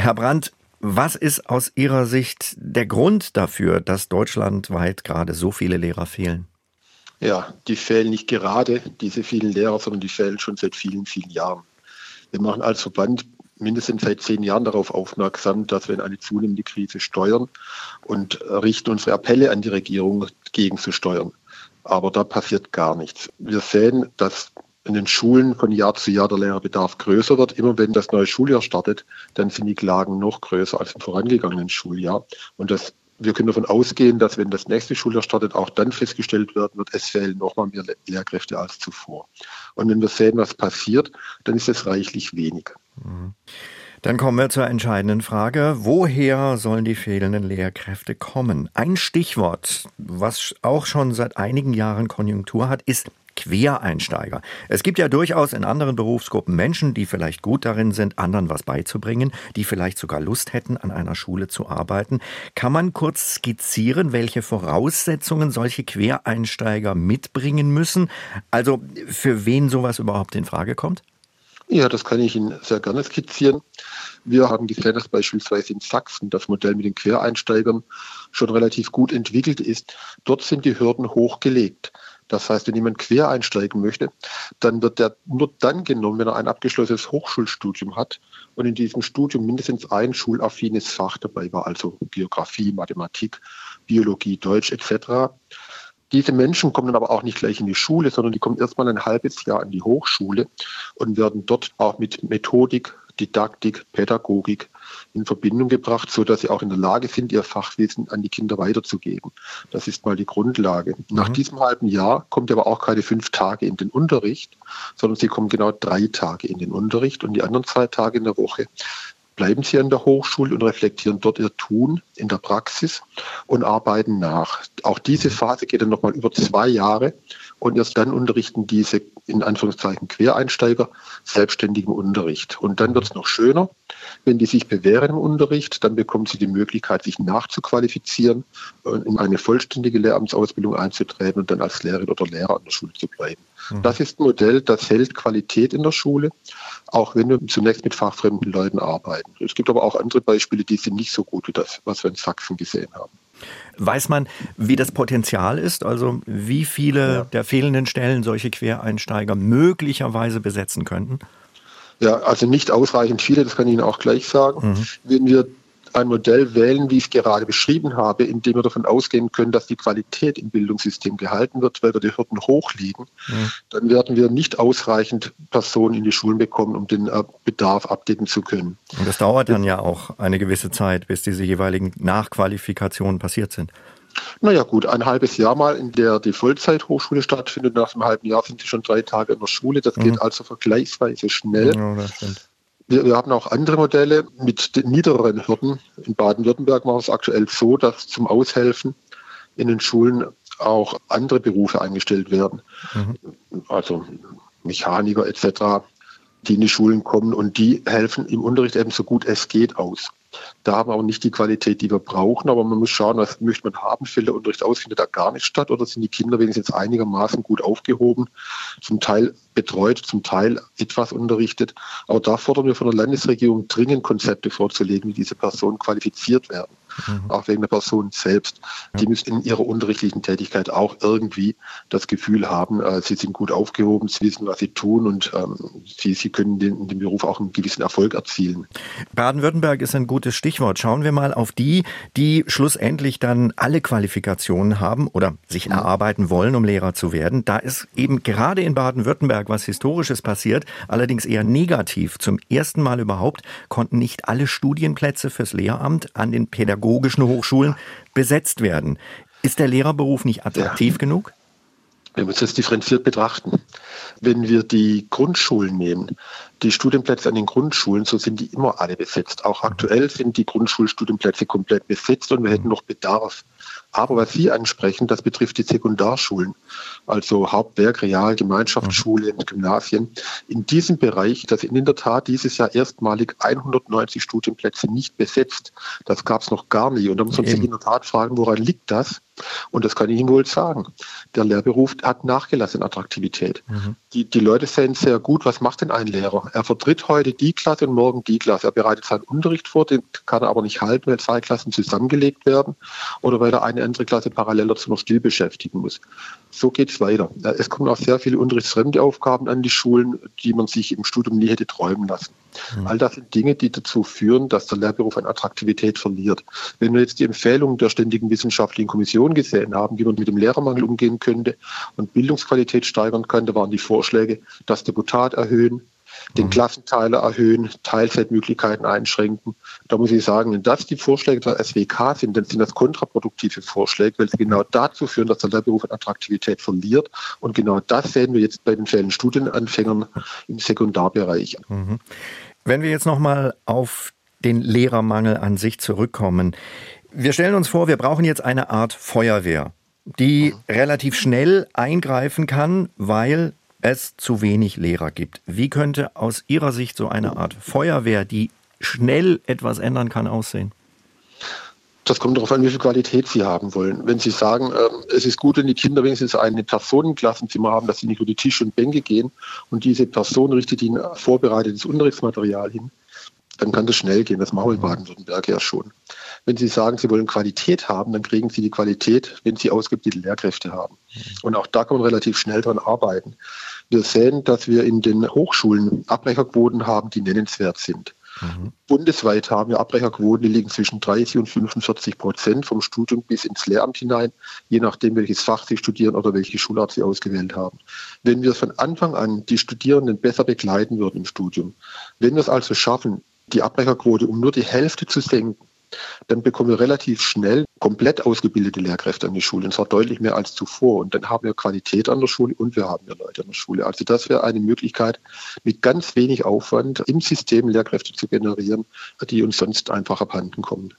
Herr Brandt, was ist aus Ihrer Sicht der Grund dafür, dass deutschlandweit gerade so viele Lehrer fehlen? Ja, die fehlen nicht gerade, diese vielen Lehrer, sondern die fehlen schon seit vielen, vielen Jahren. Wir machen als Verband mindestens seit zehn Jahren darauf aufmerksam, dass wir in eine zunehmende Krise steuern und richten unsere Appelle an die Regierung, gegenzusteuern. Aber da passiert gar nichts. Wir sehen, dass in den Schulen von Jahr zu Jahr der Lehrerbedarf größer wird. Immer wenn das neue Schuljahr startet, dann sind die Klagen noch größer als im vorangegangenen Schuljahr. Und das, wir können davon ausgehen, dass wenn das nächste Schuljahr startet, auch dann festgestellt werden wird, es fehlen nochmal mehr Lehrkräfte als zuvor. Und wenn wir sehen, was passiert, dann ist es reichlich wenig. Mhm. Dann kommen wir zur entscheidenden Frage. Woher sollen die fehlenden Lehrkräfte kommen? Ein Stichwort, was auch schon seit einigen Jahren Konjunktur hat, ist Quereinsteiger. Es gibt ja durchaus in anderen Berufsgruppen Menschen, die vielleicht gut darin sind, anderen was beizubringen, die vielleicht sogar Lust hätten, an einer Schule zu arbeiten. Kann man kurz skizzieren, welche Voraussetzungen solche Quereinsteiger mitbringen müssen? Also für wen sowas überhaupt in Frage kommt? Ja, das kann ich Ihnen sehr gerne skizzieren. Wir haben gesehen, dass beispielsweise in Sachsen das Modell mit den Quereinsteigern schon relativ gut entwickelt ist. Dort sind die Hürden hochgelegt. Das heißt, wenn jemand quer einsteigen möchte, dann wird der nur dann genommen, wenn er ein abgeschlossenes Hochschulstudium hat und in diesem Studium mindestens ein schulaffines Fach dabei war, also Geografie, Mathematik, Biologie, Deutsch etc. Diese Menschen kommen dann aber auch nicht gleich in die Schule, sondern die kommen erstmal ein halbes Jahr in die Hochschule und werden dort auch mit Methodik, Didaktik, Pädagogik in Verbindung gebracht, so dass sie auch in der Lage sind, ihr Fachwissen an die Kinder weiterzugeben. Das ist mal die Grundlage. Mhm. Nach diesem halben Jahr kommt aber auch keine fünf Tage in den Unterricht, sondern sie kommen genau drei Tage in den Unterricht und die anderen zwei Tage in der Woche bleiben sie an der Hochschule und reflektieren dort ihr Tun in der Praxis und arbeiten nach. Auch diese Phase geht dann nochmal über zwei Jahre und erst dann unterrichten diese in Anführungszeichen Quereinsteiger selbstständigen Unterricht. Und dann wird es noch schöner. Wenn die sich bewähren im Unterricht, dann bekommen sie die Möglichkeit, sich nachzuqualifizieren und in eine vollständige Lehramtsausbildung einzutreten und dann als Lehrerin oder Lehrer an der Schule zu bleiben. Mhm. Das ist ein Modell, das hält Qualität in der Schule, auch wenn wir zunächst mit fachfremden Leuten arbeiten. Es gibt aber auch andere Beispiele, die sind nicht so gut wie das, was wir in Sachsen gesehen haben. Weiß man, wie das Potenzial ist? Also wie viele ja. der fehlenden Stellen solche Quereinsteiger möglicherweise besetzen könnten? Ja, also nicht ausreichend viele, das kann ich Ihnen auch gleich sagen. Mhm. Wenn wir ein Modell wählen, wie ich es gerade beschrieben habe, in dem wir davon ausgehen können, dass die Qualität im Bildungssystem gehalten wird, weil wir die Hürden hoch liegen, mhm. dann werden wir nicht ausreichend Personen in die Schulen bekommen, um den äh, Bedarf abdecken zu können. Und das dauert dann ja auch eine gewisse Zeit, bis diese jeweiligen Nachqualifikationen passiert sind. Naja gut, ein halbes Jahr mal, in der die Vollzeithochschule stattfindet. Nach einem halben Jahr sind sie schon drei Tage in der Schule. Das mhm. geht also vergleichsweise schnell. Ja, wir, wir, haben auch andere Modelle mit niedrigeren Hürden. In Baden-Württemberg machen wir es aktuell so, dass zum Aushelfen in den Schulen auch andere Berufe eingestellt werden. Mhm. Also Mechaniker etc., die in die Schulen kommen und die helfen im Unterricht eben so gut es geht aus. Da haben wir auch nicht die Qualität, die wir brauchen, aber man muss schauen, was möchte man haben. Fällt der Unterricht aus, findet da gar nicht statt oder sind die Kinder wenigstens einigermaßen gut aufgehoben, zum Teil betreut, zum Teil etwas unterrichtet. Aber da fordern wir von der Landesregierung dringend Konzepte vorzulegen, wie diese Personen qualifiziert werden mhm. auch wegen der Person selbst. Die müssen in ihrer unterrichtlichen Tätigkeit auch irgendwie das Gefühl haben, äh, sie sind gut aufgehoben, sie wissen, was sie tun und ähm, sie, sie können den, in dem Beruf auch einen gewissen Erfolg erzielen. Baden-Württemberg ist ein gutes Stichwort. Schauen wir mal auf die, die schlussendlich dann alle Qualifikationen haben oder sich mhm. erarbeiten wollen, um Lehrer zu werden. Da ist eben gerade in Baden-Württemberg was Historisches passiert, allerdings eher negativ. Zum ersten Mal überhaupt konnten nicht alle Studienplätze fürs Lehramt an den Pädagogen pädagogischen Hochschulen besetzt werden. Ist der Lehrerberuf nicht attraktiv ja. genug? Wir müssen es differenziert betrachten. Wenn wir die Grundschulen nehmen, die Studienplätze an den Grundschulen, so sind die immer alle besetzt. Auch aktuell sind die Grundschulstudienplätze komplett besetzt und wir hätten noch Bedarf. Aber was Sie ansprechen, das betrifft die Sekundarschulen, also Hauptwerk, Real, Gemeinschaftsschule, Gymnasien. In diesem Bereich, das sind in der Tat dieses Jahr erstmalig 190 Studienplätze nicht besetzt. Das gab es noch gar nie. Und da muss man sich in der Tat fragen, woran liegt das? Und das kann ich Ihnen wohl sagen. Der Lehrberuf hat nachgelassen in Attraktivität. Mhm. Die, die Leute sehen sehr gut, was macht denn ein Lehrer? Er vertritt heute die Klasse und morgen die Klasse. Er bereitet seinen Unterricht vor, den kann er aber nicht halten, weil zwei Klassen zusammengelegt werden oder weil er eine andere Klasse parallel dazu noch still beschäftigen muss. So geht es weiter. Es kommen auch sehr viele unterrichtsfremde Aufgaben an die Schulen, die man sich im Studium nie hätte träumen lassen. Mhm. All das sind Dinge, die dazu führen, dass der Lehrberuf an Attraktivität verliert. Wenn wir jetzt die Empfehlungen der Ständigen Wissenschaftlichen Kommission gesehen haben, wie man mit dem Lehrermangel umgehen könnte und Bildungsqualität steigern könnte, waren die Vorschläge, das Deputat erhöhen, den mhm. Klassenteiler erhöhen, Teilzeitmöglichkeiten einschränken. Da muss ich sagen, wenn das die Vorschläge der SWK sind, dann sind das kontraproduktive Vorschläge, weil sie genau dazu führen, dass der Lehrberuf an Attraktivität verliert. Und genau das sehen wir jetzt bei den vielen Studienanfängern im Sekundarbereich. Mhm. Wenn wir jetzt nochmal auf den Lehrermangel an sich zurückkommen. Wir stellen uns vor, wir brauchen jetzt eine Art Feuerwehr, die relativ schnell eingreifen kann, weil es zu wenig Lehrer gibt. Wie könnte aus Ihrer Sicht so eine Art Feuerwehr, die schnell etwas ändern kann, aussehen? Das kommt darauf an, wie viel Qualität Sie haben wollen. Wenn Sie sagen, äh, es ist gut, wenn die Kinder wenigstens eine Personenklassenzimmer haben, dass sie nicht nur die Tische und Bänke gehen und diese Person richtet ihnen vorbereitetes Unterrichtsmaterial hin, dann kann das schnell gehen. Das machen wir in Baden-Württemberg ja schon. Wenn Sie sagen, Sie wollen Qualität haben, dann kriegen Sie die Qualität, wenn Sie ausgebildete Lehrkräfte haben. Und auch da kann man relativ schnell dran arbeiten. Wir sehen, dass wir in den Hochschulen Abbrecherquoten haben, die nennenswert sind. Mhm. Bundesweit haben wir Abbrecherquoten, die liegen zwischen 30 und 45 Prozent vom Studium bis ins Lehramt hinein, je nachdem, welches Fach sie studieren oder welche Schulart sie ausgewählt haben. Wenn wir von Anfang an die Studierenden besser begleiten würden im Studium, wenn wir es also schaffen, die Abbrecherquote um nur die Hälfte zu senken, dann bekommen wir relativ schnell komplett ausgebildete Lehrkräfte an die Schule, und zwar deutlich mehr als zuvor. Und dann haben wir Qualität an der Schule und wir haben ja Leute an der Schule. Also das wäre eine Möglichkeit, mit ganz wenig Aufwand im System Lehrkräfte zu generieren, die uns sonst einfach abhanden kommen.